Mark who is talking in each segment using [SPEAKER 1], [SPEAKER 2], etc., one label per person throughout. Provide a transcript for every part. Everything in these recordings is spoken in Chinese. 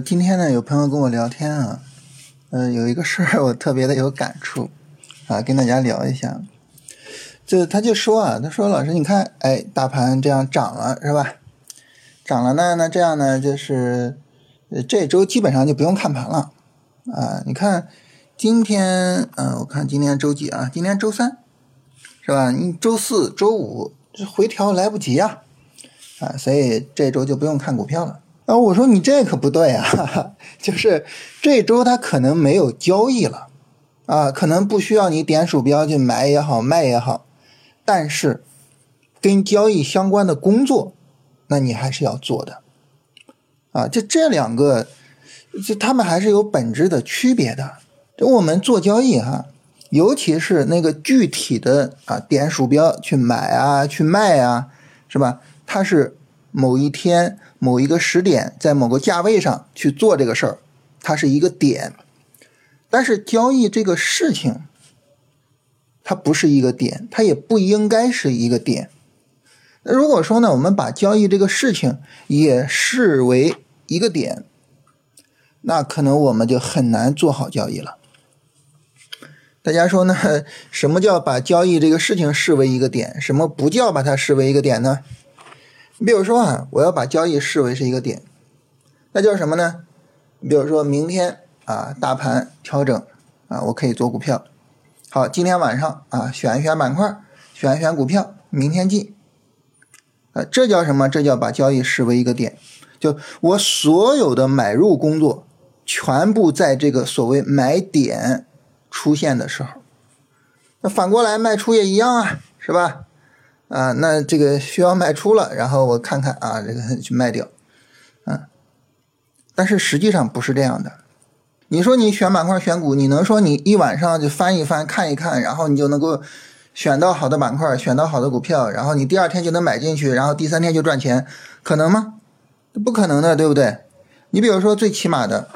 [SPEAKER 1] 今天呢，有朋友跟我聊天啊，呃，有一个事儿我特别的有感触啊，跟大家聊一下。就他就说啊，他说老师，你看，哎，大盘这样涨了是吧？涨了呢，那这样呢，就是这周基本上就不用看盘了啊。你看今天，嗯、我看今天周几啊？今天周三是吧？你周四周五这回调来不及啊，啊，所以这周就不用看股票了。啊，我说你这可不对啊，哈哈，就是这周他可能没有交易了，啊，可能不需要你点鼠标去买也好卖也好，但是跟交易相关的工作，那你还是要做的，啊，这这两个，就他们还是有本质的区别的。就我们做交易哈、尤其是那个具体的啊，点鼠标去买啊，去卖啊，是吧？它是某一天某一个时点，在某个价位上去做这个事儿，它是一个点。但是交易这个事情，它不是一个点，它也不应该是一个点。那如果说呢，我们把交易这个事情也视为一个点，那可能我们就很难做好交易了。大家说呢？什么叫把交易这个事情视为一个点？什么不叫把它视为一个点呢？你比如说啊，我要把交易视为是一个点，那叫什么呢？你比如说明天啊，大盘调整啊，我可以做股票。好，今天晚上啊，选一选板块，选一选股票，明天进。啊，这叫什么？这叫把交易视为一个点。就我所有的买入工作，全部在这个所谓买点出现的时候。那反过来卖出也一样啊，是吧？啊，那这个需要卖出了，然后我看看啊，这个 去卖掉，嗯，但是实际上不是这样的。你说你选板块选股，你能说你一晚上就翻一翻看一看，然后你就能够选到好的板块，选到好的股票，然后你第二天就能买进去，然后第三天就赚钱，可能吗？不可能的，对不对？你比如说最起码的，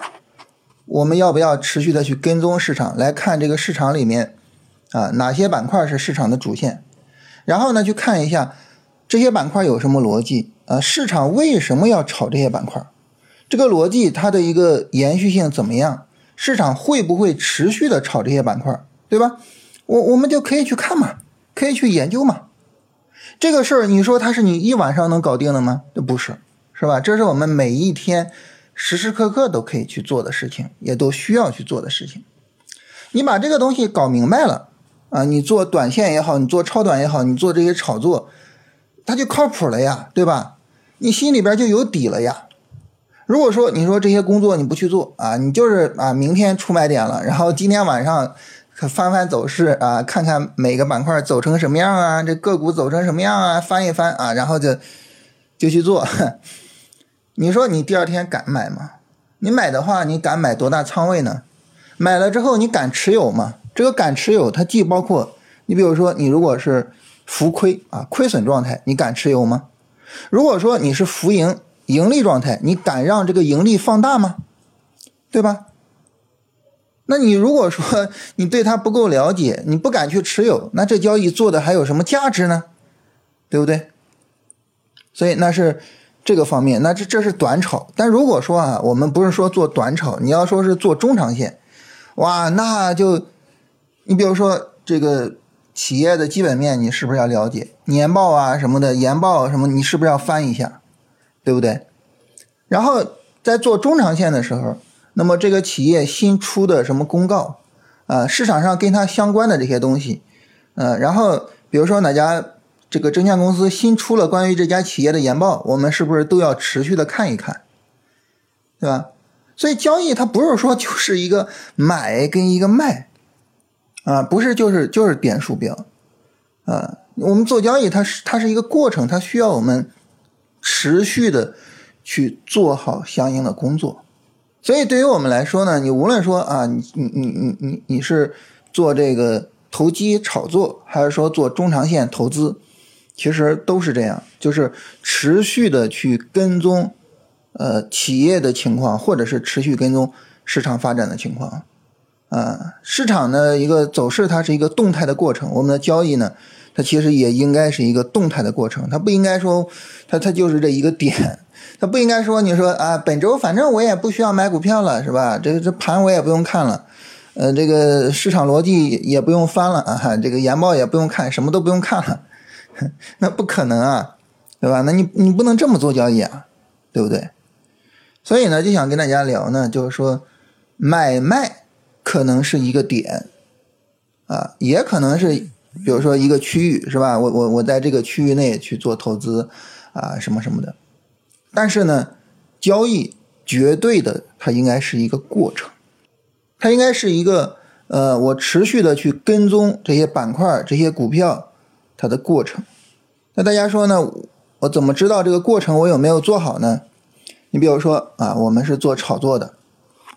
[SPEAKER 1] 我们要不要持续的去跟踪市场，来看这个市场里面啊哪些板块是市场的主线？然后呢，去看一下这些板块有什么逻辑啊？市场为什么要炒这些板块？这个逻辑它的一个延续性怎么样？市场会不会持续的炒这些板块？对吧？我我们就可以去看嘛，可以去研究嘛。这个事儿，你说它是你一晚上能搞定的吗？这不是，是吧？这是我们每一天时时刻刻都可以去做的事情，也都需要去做的事情。你把这个东西搞明白了。啊，你做短线也好，你做超短也好，你做这些炒作，它就靠谱了呀，对吧？你心里边就有底了呀。如果说你说这些工作你不去做啊，你就是啊，明天出买点了，然后今天晚上可翻翻走势啊，看看每个板块走成什么样啊，这个股走成什么样啊，翻一翻啊，然后就就去做。你说你第二天敢买吗？你买的话，你敢买多大仓位呢？买了之后你敢持有吗？这个敢持有，它既包括你，比如说你如果是浮亏啊，亏损状态，你敢持有吗？如果说你是浮盈、盈利状态，你敢让这个盈利放大吗？对吧？那你如果说 你对它不够了解，你不敢去持有，那这交易做的还有什么价值呢？对不对？所以那是这个方面，那这这是短炒。但如果说啊，我们不是说做短炒，你要说是做中长线，哇，那就。你比如说这个企业的基本面，你是不是要了解年报啊什么的，研报什么，你是不是要翻一下，对不对？然后在做中长线的时候，那么这个企业新出的什么公告啊，市场上跟它相关的这些东西，呃，然后比如说哪家这个证券公司新出了关于这家企业的研报，我们是不是都要持续的看一看，对吧？所以交易它不是说就是一个买跟一个卖。啊，不是，就是就是点鼠标，啊，我们做交易，它是它是一个过程，它需要我们持续的去做好相应的工作。所以对于我们来说呢，你无论说啊，你你你你你你是做这个投机炒作，还是说做中长线投资，其实都是这样，就是持续的去跟踪呃企业的情况，或者是持续跟踪市场发展的情况。啊，市场的一个走势，它是一个动态的过程。我们的交易呢，它其实也应该是一个动态的过程，它不应该说它它就是这一个点，它不应该说你说啊本周反正我也不需要买股票了是吧？这个这盘我也不用看了，呃这个市场逻辑也不用翻了啊，这个研报也不用看，什么都不用看了，那不可能啊，对吧？那你你不能这么做交易啊，对不对？所以呢，就想跟大家聊呢，就是说买卖可能是一个点啊，也可能是。比如说一个区域是吧？我我我在这个区域内去做投资啊，什么什么的。但是呢，交易绝对的它应该是一个过程，它应该是一个呃，我持续的去跟踪这些板块、这些股票它的过程。那大家说呢？我怎么知道这个过程我有没有做好呢？你比如说啊，我们是做炒作的，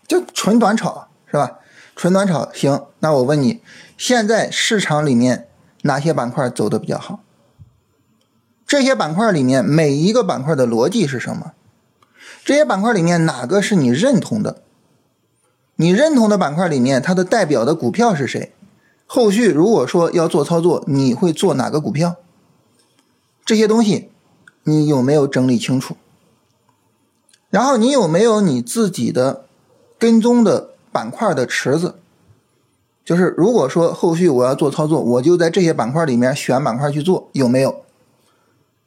[SPEAKER 1] 就纯短炒是吧？纯短炒行，那我问你。现在市场里面哪些板块走的比较好？这些板块里面每一个板块的逻辑是什么？这些板块里面哪个是你认同的？你认同的板块里面它的代表的股票是谁？后续如果说要做操作，你会做哪个股票？这些东西你有没有整理清楚？然后你有没有你自己的跟踪的板块的池子？就是如果说后续我要做操作，我就在这些板块里面选板块去做，有没有？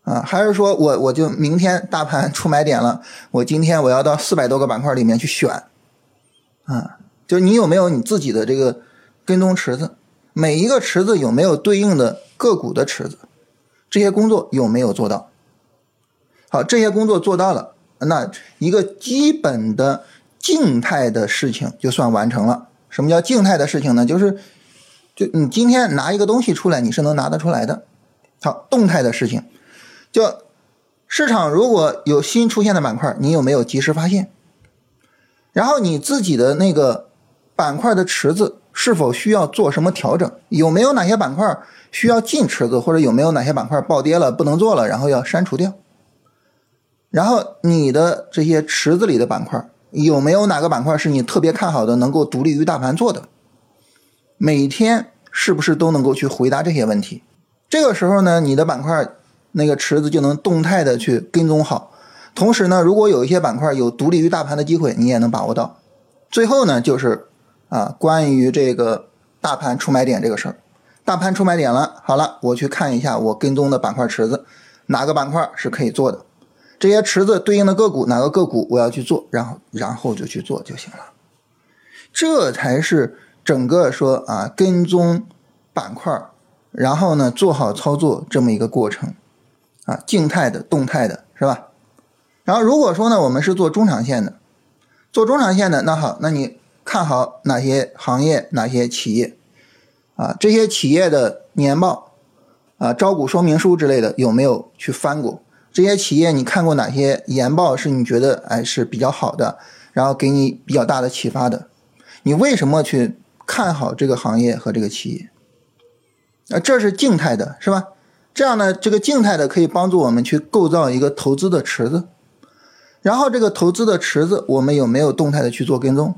[SPEAKER 1] 啊，还是说我我就明天大盘出买点了，我今天我要到四百多个板块里面去选，啊，就是你有没有你自己的这个跟踪池子？每一个池子有没有对应的个股的池子？这些工作有没有做到？好，这些工作做到了，那一个基本的静态的事情就算完成了。什么叫静态的事情呢？就是，就你今天拿一个东西出来，你是能拿得出来的。好，动态的事情，就市场如果有新出现的板块，你有没有及时发现？然后你自己的那个板块的池子是否需要做什么调整？有没有哪些板块需要进池子，或者有没有哪些板块暴跌了不能做了，然后要删除掉？然后你的这些池子里的板块。有没有哪个板块是你特别看好的，能够独立于大盘做的？每天是不是都能够去回答这些问题？这个时候呢，你的板块那个池子就能动态的去跟踪好。同时呢，如果有一些板块有独立于大盘的机会，你也能把握到。最后呢，就是啊，关于这个大盘出买点这个事儿，大盘出买点了，好了，我去看一下我跟踪的板块池子，哪个板块是可以做的。这些池子对应的个股，哪个个股我要去做，然后然后就去做就行了。这才是整个说啊跟踪板块，然后呢做好操作这么一个过程啊，静态的、动态的，是吧？然后如果说呢我们是做中长线的，做中长线的，那好，那你看好哪些行业、哪些企业啊？这些企业的年报啊、招股说明书之类的有没有去翻过？这些企业你看过哪些研报是你觉得哎是比较好的，然后给你比较大的启发的？你为什么去看好这个行业和这个企业？啊，这是静态的，是吧？这样呢，这个静态的可以帮助我们去构造一个投资的池子。然后这个投资的池子，我们有没有动态的去做跟踪？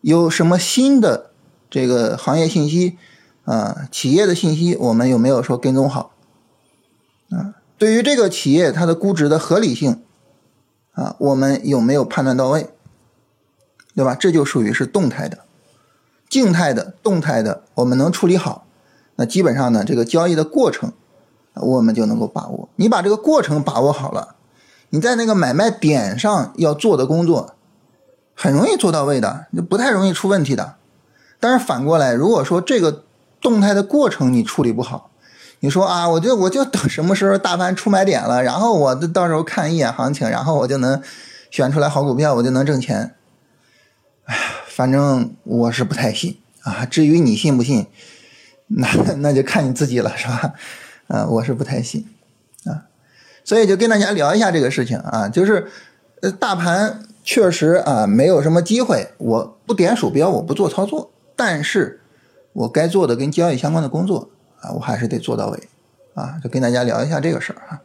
[SPEAKER 1] 有什么新的这个行业信息啊，企业的信息，我们有没有说跟踪好？啊？对于这个企业它的估值的合理性，啊，我们有没有判断到位，对吧？这就属于是动态的、静态的、动态的，我们能处理好，那基本上呢，这个交易的过程，我们就能够把握。你把这个过程把握好了，你在那个买卖点上要做的工作，很容易做到位的，就不太容易出问题的。但是反过来，如果说这个动态的过程你处理不好，你说啊，我就我就等什么时候大盘出买点了，然后我到时候看一眼行情，然后我就能选出来好股票，我就能挣钱。哎呀，反正我是不太信啊。至于你信不信，那 那就看你自己了，是吧？啊，我是不太信啊。所以就跟大家聊一下这个事情啊，就是呃，大盘确实啊没有什么机会，我不点鼠标，我不做操作，但是我该做的跟交易相关的工作。我还是得做到位，啊，就跟大家聊一下这个事儿啊。